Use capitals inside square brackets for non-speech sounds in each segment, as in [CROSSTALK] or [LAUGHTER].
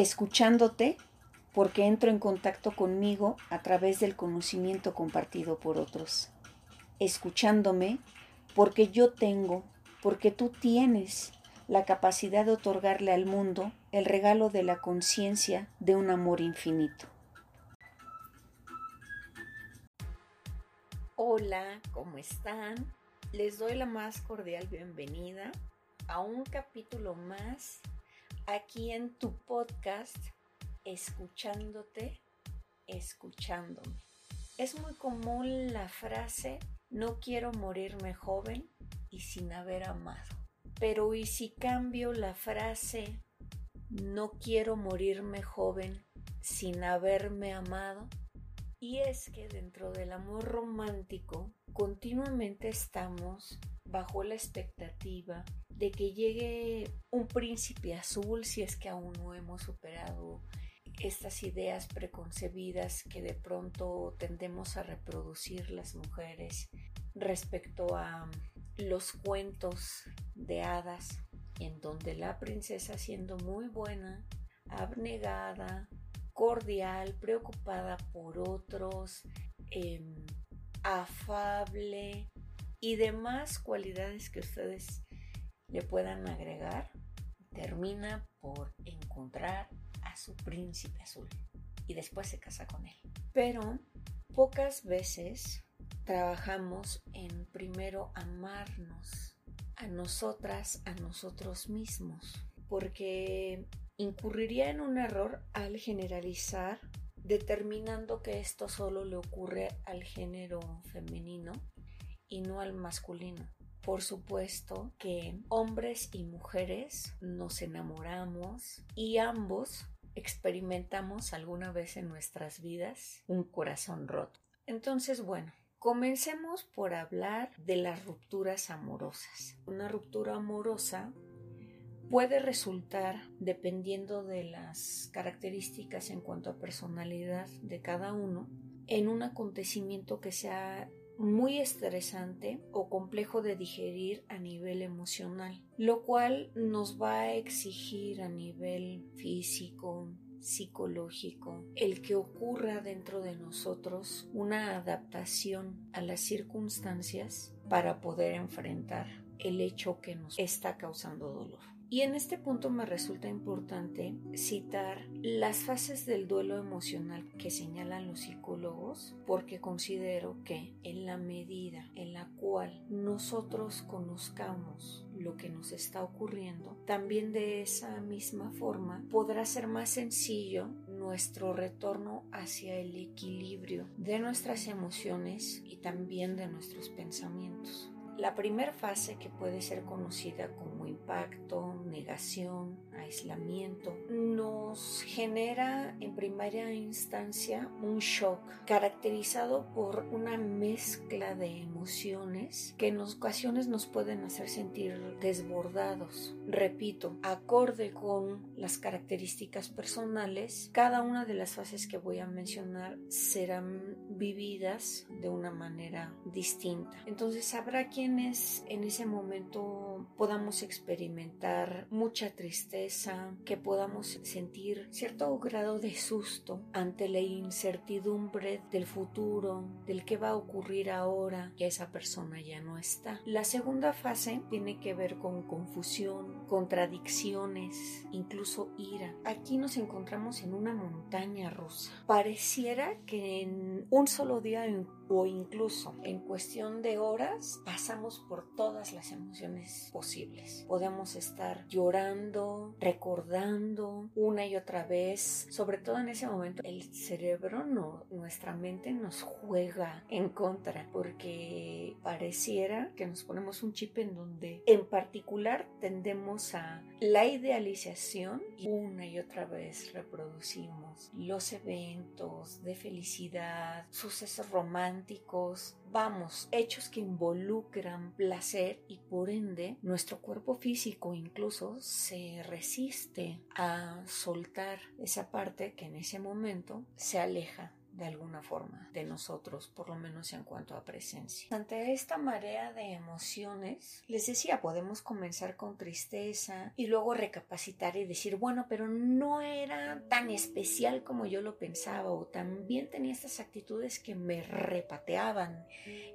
escuchándote porque entro en contacto conmigo a través del conocimiento compartido por otros, escuchándome porque yo tengo, porque tú tienes la capacidad de otorgarle al mundo el regalo de la conciencia de un amor infinito. Hola, ¿cómo están? Les doy la más cordial bienvenida a un capítulo más aquí en tu podcast, escuchándote, escuchándome. Es muy común la frase, no quiero morirme joven y sin haber amado. Pero ¿y si cambio la frase, no quiero morirme joven sin haberme amado? Y es que dentro del amor romántico continuamente estamos bajo la expectativa de que llegue un príncipe azul si es que aún no hemos superado estas ideas preconcebidas que de pronto tendemos a reproducir las mujeres respecto a los cuentos de hadas en donde la princesa siendo muy buena, abnegada, cordial, preocupada por otros, em, afable y demás cualidades que ustedes le puedan agregar, termina por encontrar a su príncipe azul y después se casa con él. Pero pocas veces trabajamos en primero amarnos a nosotras, a nosotros mismos, porque incurriría en un error al generalizar determinando que esto solo le ocurre al género femenino y no al masculino. Por supuesto que hombres y mujeres nos enamoramos y ambos experimentamos alguna vez en nuestras vidas un corazón roto. Entonces, bueno, comencemos por hablar de las rupturas amorosas. Una ruptura amorosa puede resultar, dependiendo de las características en cuanto a personalidad de cada uno, en un acontecimiento que sea muy estresante o complejo de digerir a nivel emocional, lo cual nos va a exigir a nivel físico, psicológico, el que ocurra dentro de nosotros una adaptación a las circunstancias para poder enfrentar el hecho que nos está causando dolor. Y en este punto me resulta importante citar las fases del duelo emocional que señalan los psicólogos porque considero que en la medida en la cual nosotros conozcamos lo que nos está ocurriendo, también de esa misma forma podrá ser más sencillo nuestro retorno hacia el equilibrio de nuestras emociones y también de nuestros pensamientos. La primera fase que puede ser conocida como impacto, negación, aislamiento, nos genera en primera instancia un shock caracterizado por una mezcla de emociones que en ocasiones nos pueden hacer sentir desbordados. Repito, acorde con las características personales, cada una de las fases que voy a mencionar serán vividas de una manera distinta. Entonces habrá quien en ese momento podamos experimentar mucha tristeza, que podamos sentir cierto grado de susto ante la incertidumbre del futuro, del que va a ocurrir ahora que esa persona ya no está. La segunda fase tiene que ver con confusión, contradicciones, incluso ira. Aquí nos encontramos en una montaña rusa. Pareciera que en un solo día o incluso en cuestión de horas pasamos por todas las emociones posibles. Podemos estar llorando, recordando una y otra vez, sobre todo en ese momento el cerebro no, nuestra mente nos juega en contra porque pareciera que nos ponemos un chip en donde en particular tendemos a la idealización y una y otra vez reproducimos los eventos de felicidad, sucesos románticos vamos, hechos que involucran placer y por ende nuestro cuerpo físico incluso se resiste a soltar esa parte que en ese momento se aleja de alguna forma de nosotros, por lo menos en cuanto a presencia. Ante esta marea de emociones, les decía, podemos comenzar con tristeza y luego recapacitar y decir, bueno, pero no era tan especial como yo lo pensaba o también tenía estas actitudes que me repateaban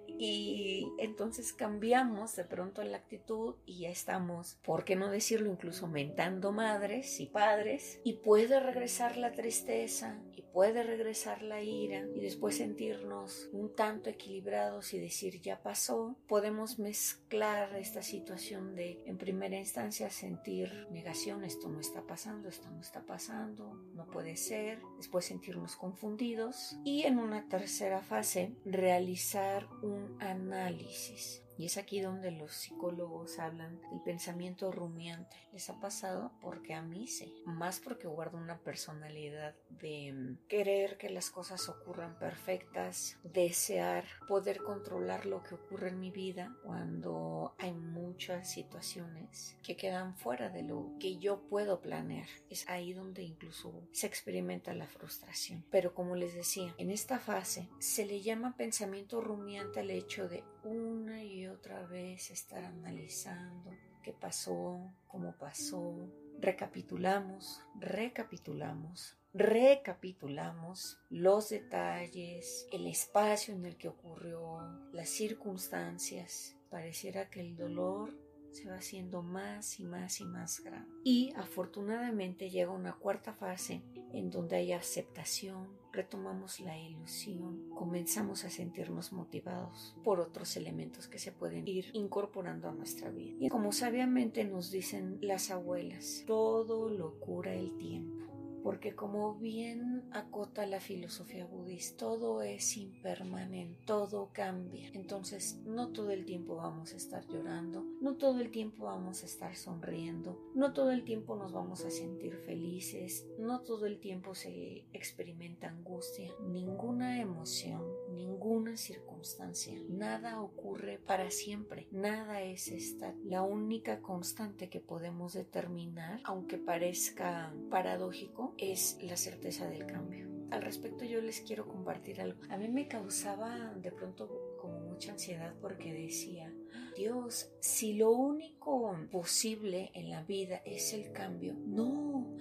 y entonces cambiamos de pronto la actitud y ya estamos, ¿por qué no decirlo? Incluso mentando madres y padres y puede regresar la tristeza puede regresar la ira y después sentirnos un tanto equilibrados y decir ya pasó. Podemos mezclar esta situación de en primera instancia sentir negación, esto no está pasando, esto no está pasando, no puede ser, después sentirnos confundidos y en una tercera fase realizar un análisis y es aquí donde los psicólogos hablan del pensamiento rumiante. ¿Les ha pasado? Porque a mí sí. Más porque guardo una personalidad de mm, querer que las cosas ocurran perfectas, desear poder controlar lo que ocurre en mi vida cuando hay muchas situaciones que quedan fuera de lo que yo puedo planear. Es ahí donde incluso se experimenta la frustración. Pero como les decía, en esta fase se le llama pensamiento rumiante al hecho de una y otra vez estar analizando qué pasó, cómo pasó. Recapitulamos, recapitulamos, recapitulamos los detalles, el espacio en el que ocurrió, las circunstancias. Pareciera que el dolor se va haciendo más y más y más grande. Y afortunadamente llega una cuarta fase en donde hay aceptación, retomamos la ilusión, comenzamos a sentirnos motivados por otros elementos que se pueden ir incorporando a nuestra vida. Y como sabiamente nos dicen las abuelas, todo lo cura el tiempo porque como bien acota la filosofía budista, todo es impermanente, todo cambia. Entonces, no todo el tiempo vamos a estar llorando, no todo el tiempo vamos a estar sonriendo, no todo el tiempo nos vamos a sentir felices, no todo el tiempo se experimenta angustia, ninguna emoción, ninguna circunstancia, nada ocurre para siempre, nada es esta. La única constante que podemos determinar, aunque parezca paradójico, es la certeza del cambio. Al respecto yo les quiero compartir algo. A mí me causaba de pronto como mucha ansiedad porque decía, Dios, si lo único posible en la vida es el cambio, no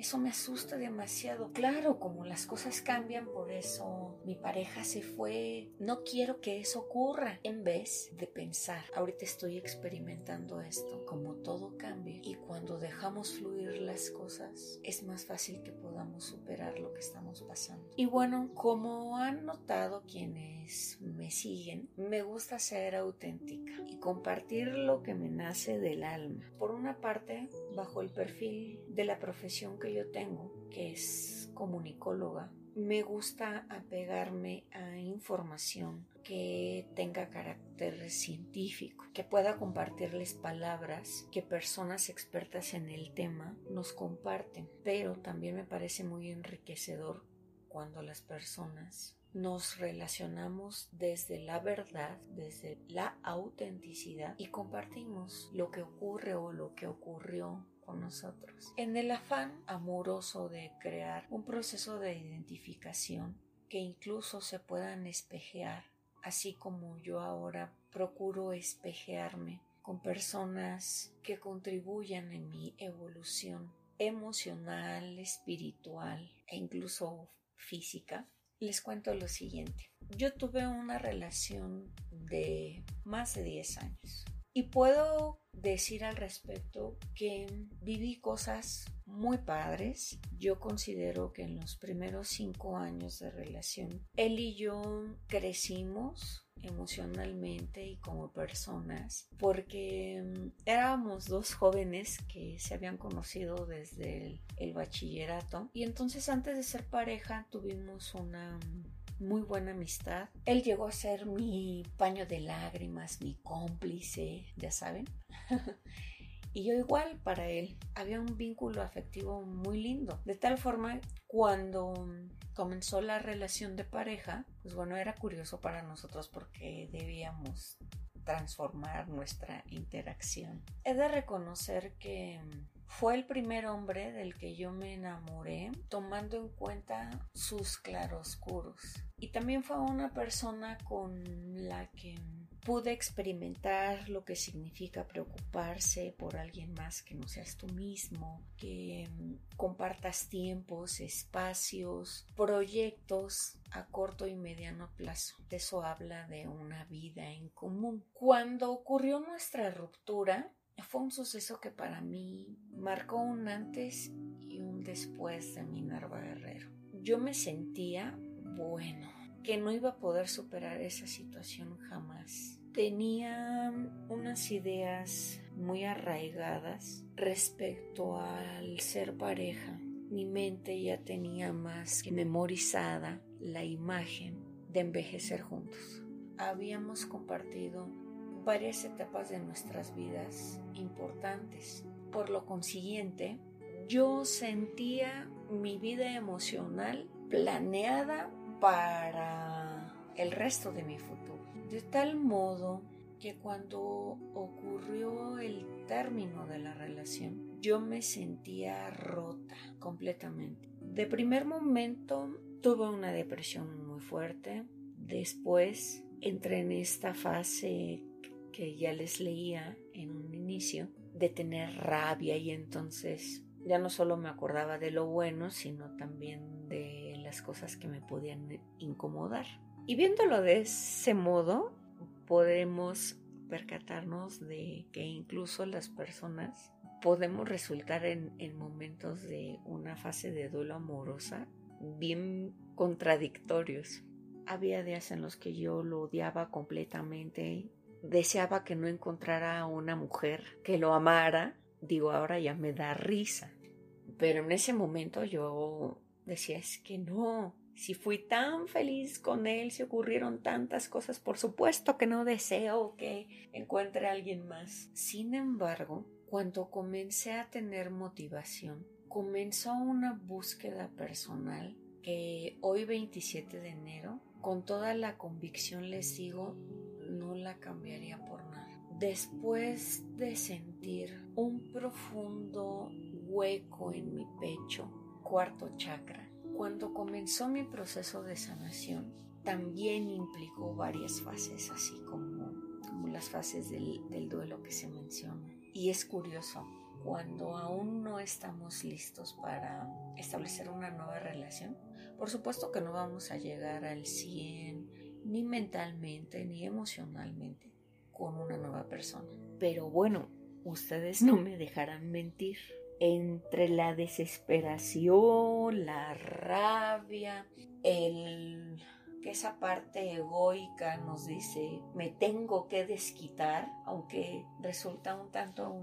eso me asusta demasiado. Claro, como las cosas cambian, por eso mi pareja se fue. No quiero que eso ocurra. En vez de pensar, ahorita estoy experimentando esto, como todo cambia. Y cuando dejamos fluir las cosas, es más fácil que podamos superar lo que estamos pasando. Y bueno, como han notado quienes me siguen, me gusta ser auténtica y compartir lo que me nace del alma. Por una parte, bajo el perfil de la profesión que yo tengo, que es comunicóloga, me gusta apegarme a información que tenga carácter científico, que pueda compartirles palabras que personas expertas en el tema nos comparten, pero también me parece muy enriquecedor cuando las personas nos relacionamos desde la verdad, desde la autenticidad y compartimos lo que ocurre o lo que ocurrió con nosotros. En el afán amoroso de crear un proceso de identificación que incluso se puedan espejear, así como yo ahora procuro espejearme con personas que contribuyan en mi evolución emocional, espiritual e incluso física, les cuento lo siguiente. Yo tuve una relación de más de 10 años y puedo decir al respecto que viví cosas muy padres. Yo considero que en los primeros cinco años de relación, él y yo crecimos emocionalmente y como personas porque mm, éramos dos jóvenes que se habían conocido desde el, bachillerato y entonces antes de ser pareja tuvimos una muy buena amistad. Él llegó a ser mi paño de lágrimas, mi cómplice, ya saben. [LAUGHS] y yo igual para él. Había un vínculo afectivo muy lindo. De tal forma, cuando comenzó la relación de pareja, pues bueno, era curioso para nosotros porque debíamos transformar nuestra interacción. He de reconocer que Fue el primer hombre del que yo me enamoré, tomando en cuenta sus claroscuros. Y también fue una persona con la que pude experimentar lo que significa preocuparse por alguien más que no seas tú mismo, que mm, compartas tiempos, espacios, proyectos a corto y mediano plazo. Eso habla de una vida en común. Cuando ocurrió nuestra ruptura, fue un suceso que para mí marcó un antes y un después de mi Minerva Guerrero. Yo me sentía, bueno, que no iba a poder superar esa situación jamás. Tenía unas ideas muy arraigadas respecto al ser pareja. Mi mente ya tenía más que memorizada la imagen de envejecer juntos. Habíamos compartido varias etapas de nuestras vidas importantes. Por lo consiguiente, yo sentía mi vida emocional planeada para el resto de mi futuro. De tal modo que cuando ocurrió el término de la relación, yo me sentía rota completamente. De primer momento tuve una depresión muy fuerte. Después entré en esta fase que ya les leía en un inicio, de tener rabia y entonces ya no solo me acordaba de lo bueno, sino también de las cosas que me podían incomodar. Y viéndolo de ese modo, podemos percatarnos de que incluso las personas podemos resultar en, en momentos de una fase de duelo amorosa bien contradictorios. Había días en los que yo lo odiaba completamente deseaba que no encontrara a una mujer que lo amara, digo, ahora ya me da risa. Pero en ese momento yo decía, es que no, si fui tan feliz con él, si ocurrieron tantas cosas, por supuesto que no deseo que encuentre a alguien más. Sin embargo, cuando comencé a tener motivación, comenzó una búsqueda personal que hoy 27 de enero, con toda la convicción les digo, no la cambiaría por nada. Después de sentir un profundo hueco en mi pecho, cuarto chakra, cuando comenzó mi proceso de sanación, también implicó varias fases, así como, como las fases del, del duelo que se menciona. Y es curioso, cuando aún no estamos listos para establecer una nueva relación, por supuesto que no vamos a llegar al 100, ni mentalmente ni emocionalmente con una nueva persona. Pero bueno, ustedes no me dejarán mentir. Entre la desesperación, la rabia, el que esa parte egoica nos dice me tengo que desquitar, aunque resulta un tanto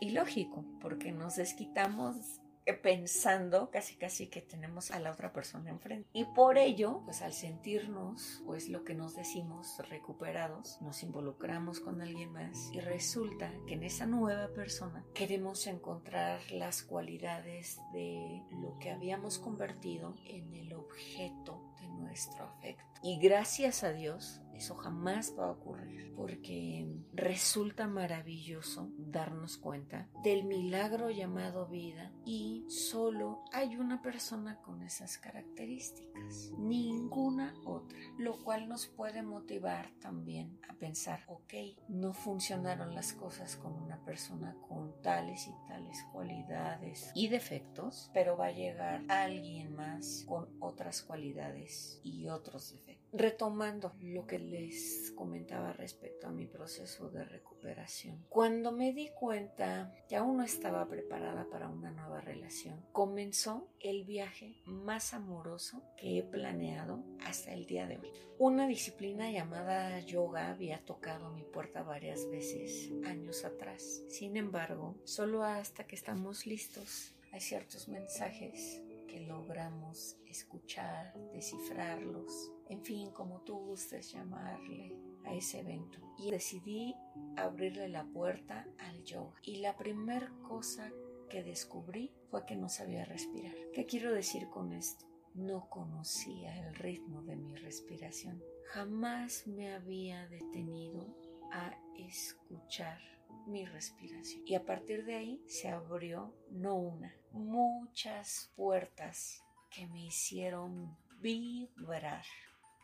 ilógico, porque nos desquitamos pensando casi casi que tenemos a la otra persona enfrente. Y por ello, pues al sentirnos, pues lo que nos decimos recuperados, nos involucramos con alguien más y resulta que en esa nueva persona queremos encontrar las cualidades de lo que habíamos convertido en el objeto de nuestro afecto. Y gracias a Dios, eso jamás va a ocurrir porque resulta maravilloso darnos cuenta del milagro llamado vida y solo hay una persona con esas características, ninguna otra, lo cual nos puede motivar también a pensar, ok, no funcionaron las cosas con una persona con tales y tales cualidades y defectos, pero va a llegar alguien más con otras cualidades y otros defectos. Retomando lo que les comentaba respecto a mi proceso de recuperación. Cuando me di cuenta que aún no estaba preparada para una nueva relación, comenzó el viaje más amoroso que he planeado hasta el día de hoy. Una disciplina llamada yoga había tocado mi puerta varias veces años atrás. Sin embargo, solo hasta que estamos listos hay ciertos mensajes que logramos escuchar, descifrarlos, en fin, como tú gustes llamarle a ese evento. Y decidí abrirle la puerta al yoga. Y la primera cosa que descubrí fue que no sabía respirar. ¿Qué quiero decir con esto? No conocía el ritmo de mi respiración. Jamás me había detenido a escuchar mi respiración. Y a partir de ahí se abrió no una, muchas puertas que me hicieron vibrar.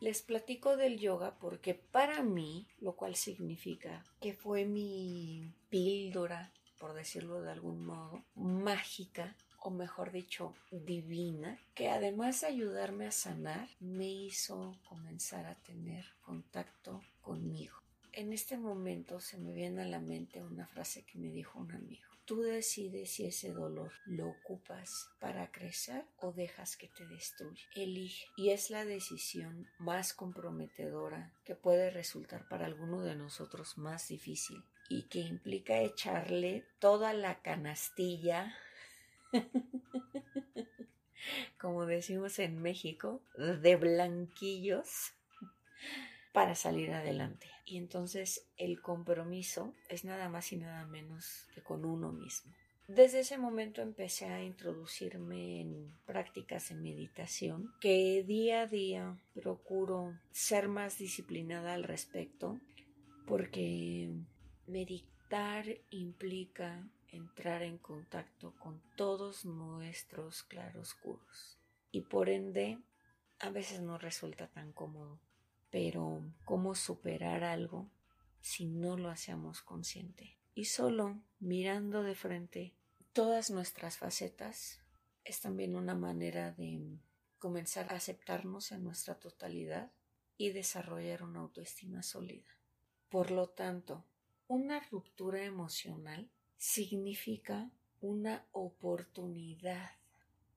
Les platico del yoga porque para mí, lo cual significa que fue mi píldora, por decirlo de algún modo, mágica o mejor dicho, divina, que además de ayudarme a sanar, me hizo comenzar a tener contacto conmigo. En este momento se me viene a la mente una frase que me dijo un amigo. Tú decides si ese dolor lo ocupas para crecer o dejas que te destruya. Elige. Y es la decisión más comprometedora que puede resultar para alguno de nosotros más difícil y que implica echarle toda la canastilla [LAUGHS] como decimos en México, de blanquillos para salir adelante. Y entonces el compromiso es nada más y nada menos que con uno mismo. Desde ese momento empecé a introducirme en prácticas de meditación que día a día procuro ser más disciplinada al respecto porque meditar implica entrar en contacto con todos nuestros claroscuros y por ende a veces no resulta tan cómodo. Pero ¿cómo superar algo si no lo hacemos consciente? Y solo mirando de frente todas nuestras facetas es también una manera de comenzar a aceptarnos en nuestra totalidad y desarrollar una autoestima sólida. Por lo tanto, una ruptura emocional significa una oportunidad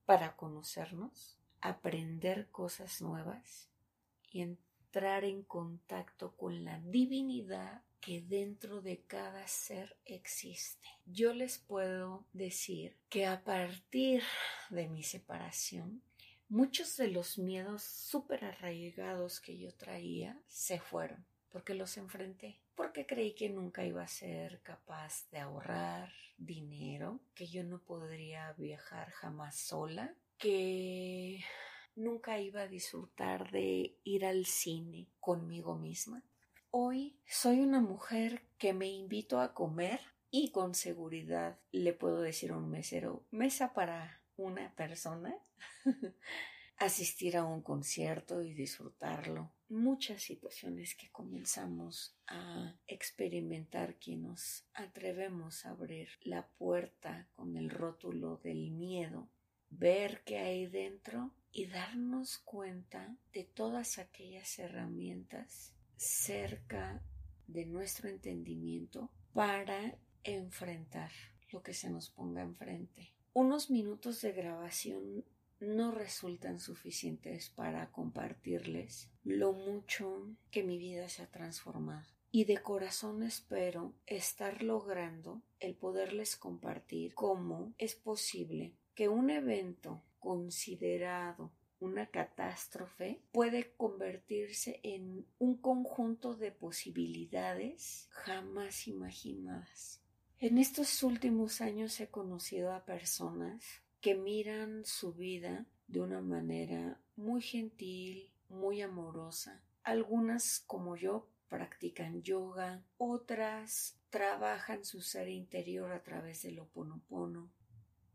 para conocernos, aprender cosas nuevas y entrar en contacto con la divinidad que dentro de cada ser existe. Yo les puedo decir que a partir de mi separación, muchos de los miedos súper arraigados que yo traía se fueron porque los enfrenté, porque creí que nunca iba a ser capaz de ahorrar dinero, que yo no podría viajar jamás sola, que nunca iba a disfrutar de ir al cine conmigo misma. Hoy soy una mujer que me invito a comer y con seguridad le puedo decir a un mesero, mesa para una persona. [LAUGHS] asistir a un concierto y disfrutarlo. Muchas situaciones que comenzamos a experimentar que nos atrevemos a abrir la puerta con el rótulo del miedo, ver qué hay dentro y darnos cuenta de todas aquellas herramientas cerca de nuestro entendimiento para enfrentar lo que se nos ponga enfrente. Unos minutos de grabación no resultan suficientes para compartirles lo mucho que mi vida se ha transformado. Y de corazón espero estar logrando el poderles compartir cómo es posible que un evento considerado una catástrofe puede convertirse en un conjunto de posibilidades jamás imaginadas. En estos últimos años he conocido a personas que miran su vida de una manera muy gentil, muy amorosa. Algunas, como yo, practican yoga, otras trabajan su ser interior a través del oponopono.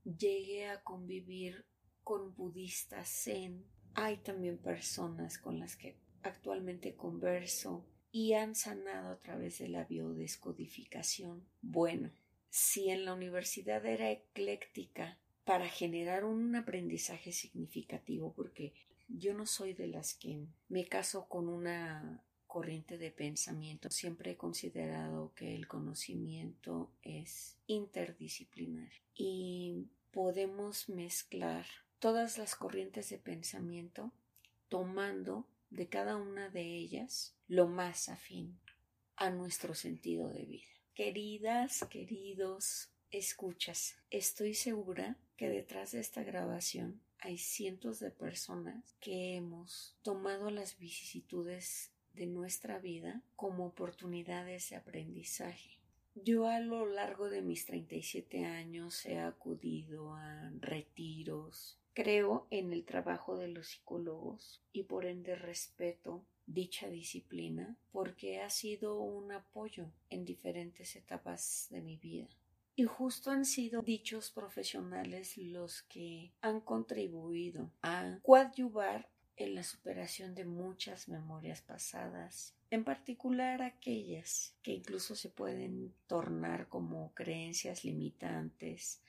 Llegué a convivir con budistas zen. Hay también personas con las que actualmente converso y han sanado a través de la biodescodificación. Bueno, si en la universidad era ecléctica para generar un aprendizaje significativo, porque yo no soy de las que me caso con una corriente de pensamiento. Siempre he considerado que el conocimiento es interdisciplinar y podemos mezclar todas las corrientes de pensamiento tomando de cada una de ellas lo más afín a nuestro sentido de vida. Queridas, queridos, escuchas, estoy segura que detrás de esta grabación hay cientos de personas que hemos tomado las vicisitudes de nuestra vida como oportunidades de aprendizaje. Yo a lo largo de mis 37 años he acudido a retiros, creo en el trabajo de los psicólogos y por ende respeto dicha disciplina porque ha sido un apoyo en diferentes etapas de mi vida. Y justo han sido dichos profesionales los que han contribuido a coadyuvar en la superación de muchas memorias pasadas, en particular aquellas que incluso se pueden tornar como creencias limitantes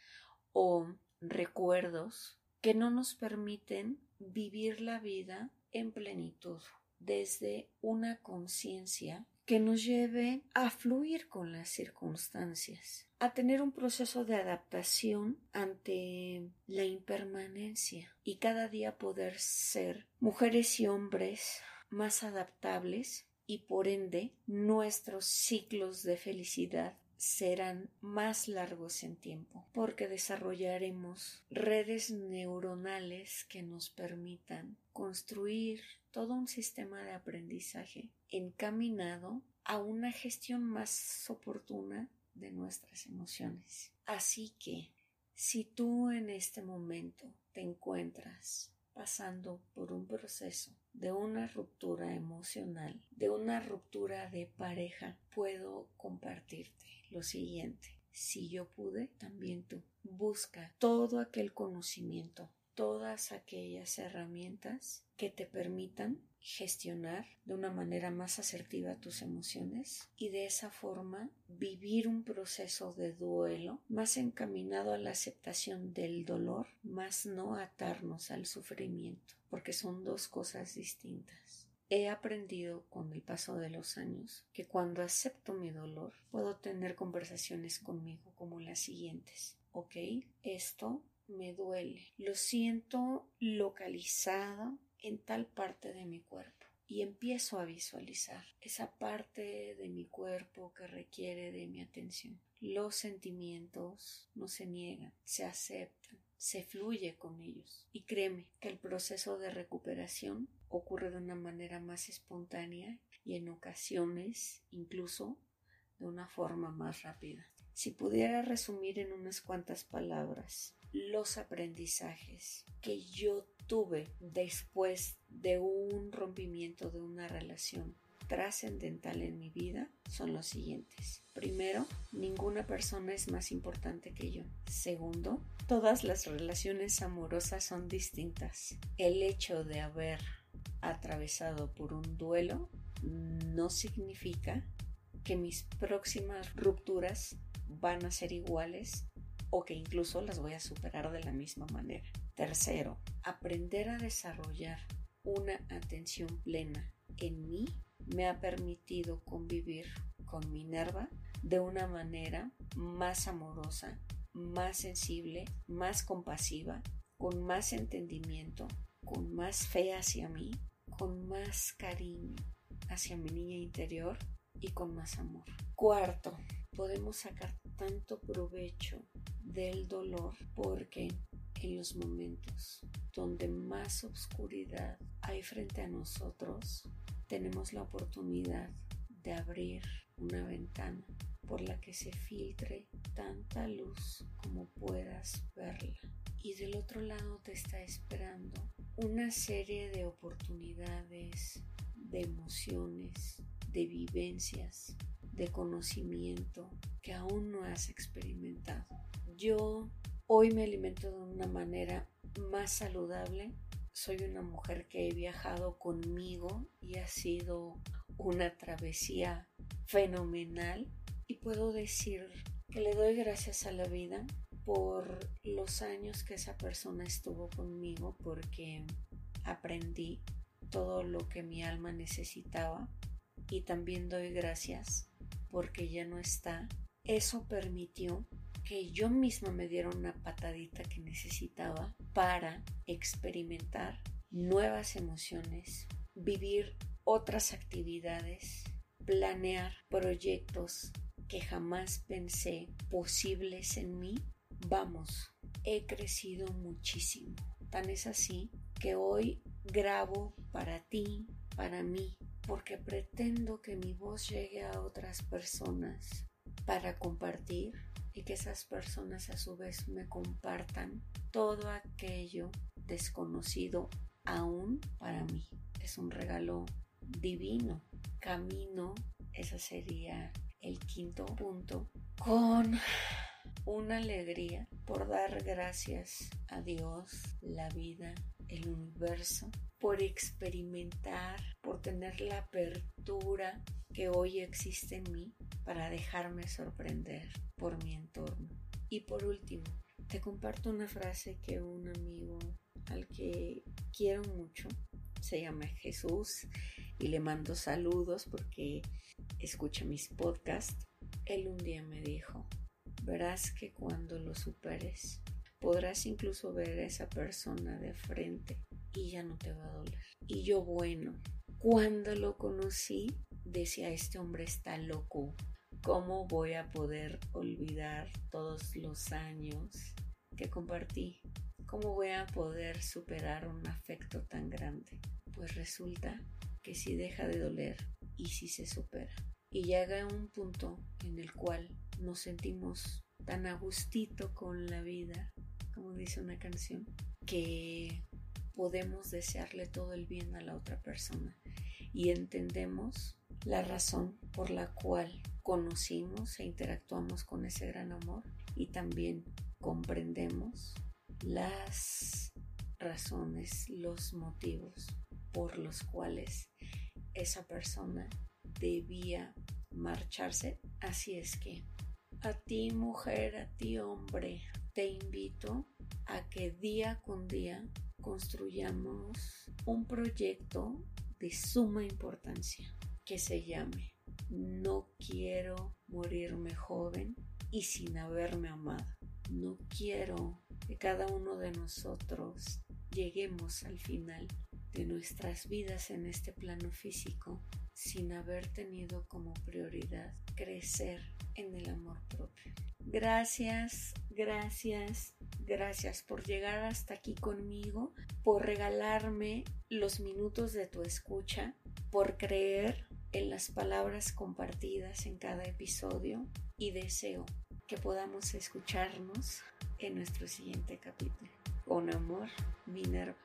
o recuerdos que no nos permiten vivir la vida en plenitud desde una conciencia que nos lleve a fluir con las circunstancias, a tener un proceso de adaptación ante la impermanencia y cada día poder ser mujeres y hombres más adaptables y por ende nuestros ciclos de felicidad serán más largos en tiempo porque desarrollaremos redes neuronales que nos permitan construir todo un sistema de aprendizaje encaminado a una gestión más oportuna de nuestras emociones. Así que, si tú en este momento te encuentras pasando por un proceso de una ruptura emocional, de una ruptura de pareja, puedo compartirte lo siguiente. Si yo pude, también tú. Busca todo aquel conocimiento, todas aquellas herramientas que te permitan gestionar de una manera más asertiva tus emociones y de esa forma vivir un proceso de duelo más encaminado a la aceptación del dolor, más no atarnos al sufrimiento, porque son dos cosas distintas. He aprendido con el paso de los años que cuando acepto mi dolor puedo tener conversaciones conmigo como las siguientes. Ok, esto me duele. Lo siento localizado en tal parte de mi cuerpo y empiezo a visualizar esa parte de mi cuerpo que requiere de mi atención. Los sentimientos no se niegan, se aceptan, se fluye con ellos. Y créeme que el proceso de recuperación ocurre de una manera más espontánea y en ocasiones incluso de una forma más rápida. Si pudiera resumir en unas cuantas palabras los aprendizajes que yo tuve después de un rompimiento de una relación trascendental en mi vida son los siguientes. Primero, ninguna persona es más importante que yo. Segundo, todas las relaciones amorosas son distintas. El hecho de haber atravesado por un duelo no significa que mis próximas rupturas van a ser iguales o que incluso las voy a superar de la misma manera. Tercero, aprender a desarrollar una atención plena en mí me ha permitido convivir con mi nerva de una manera más amorosa, más sensible, más compasiva, con más entendimiento, con más fe hacia mí, con más cariño hacia mi niña interior y con más amor. Cuarto, podemos sacar tanto provecho del dolor porque en los momentos donde más oscuridad hay frente a nosotros, tenemos la oportunidad de abrir una ventana por la que se filtre tanta luz como puedas verla. Y del otro lado te está esperando una serie de oportunidades, de emociones, de vivencias, de conocimiento que aún no has experimentado. Yo Hoy me alimento de una manera más saludable. Soy una mujer que he viajado conmigo y ha sido una travesía fenomenal y puedo decir que le doy gracias a la vida por los años que esa persona estuvo conmigo porque aprendí todo lo que mi alma necesitaba y también doy gracias porque ya no está. Eso permitió que yo misma me diera una patadita que necesitaba para experimentar nuevas emociones, vivir otras actividades, planear proyectos que jamás pensé posibles en mí. Vamos, he crecido muchísimo. Tan es así que hoy grabo para ti, para mí, porque pretendo que mi voz llegue a otras personas para compartir y que esas personas a su vez me compartan todo aquello desconocido aún para mí. Es un regalo divino. Camino, ese sería el quinto punto, con una alegría por dar gracias a Dios, la vida, el universo, por experimentar, por tener la apertura que hoy existe en mí para dejarme sorprender por mi entorno. Y por último, te comparto una frase que un amigo al que quiero mucho, se llama Jesús y le mando saludos porque escucha mis podcasts. Él un día me dijo, verás que cuando lo superes, podrás incluso ver a esa persona de frente y ya no te va a doler. Y yo, bueno, cuando lo conocí, decía, este hombre está loco. ¿Cómo voy a poder olvidar todos los años que compartí? ¿Cómo voy a poder superar un afecto tan grande? Pues resulta que si deja de doler y si se supera. Y llega un punto en el cual nos sentimos tan a gustito con la vida, dice una canción, que podemos desearle todo el bien a la otra persona y entendemos la razón por la cual conocimos e interactuamos con ese gran amor y también comprendemos las razones, los motivos por los cuales esa persona debía marcharse. Así es que a ti mujer, a ti hombre, te invito a que día con día construyamos un proyecto de suma importancia que se llame No quiero morirme joven y sin haberme amado. No quiero que cada uno de nosotros lleguemos al final de nuestras vidas en este plano físico sin haber tenido como prioridad crecer en el amor propio. Gracias, gracias, gracias por llegar hasta aquí conmigo, por regalarme los minutos de tu escucha, por creer en las palabras compartidas en cada episodio y deseo que podamos escucharnos en nuestro siguiente capítulo. Con amor, Minerva.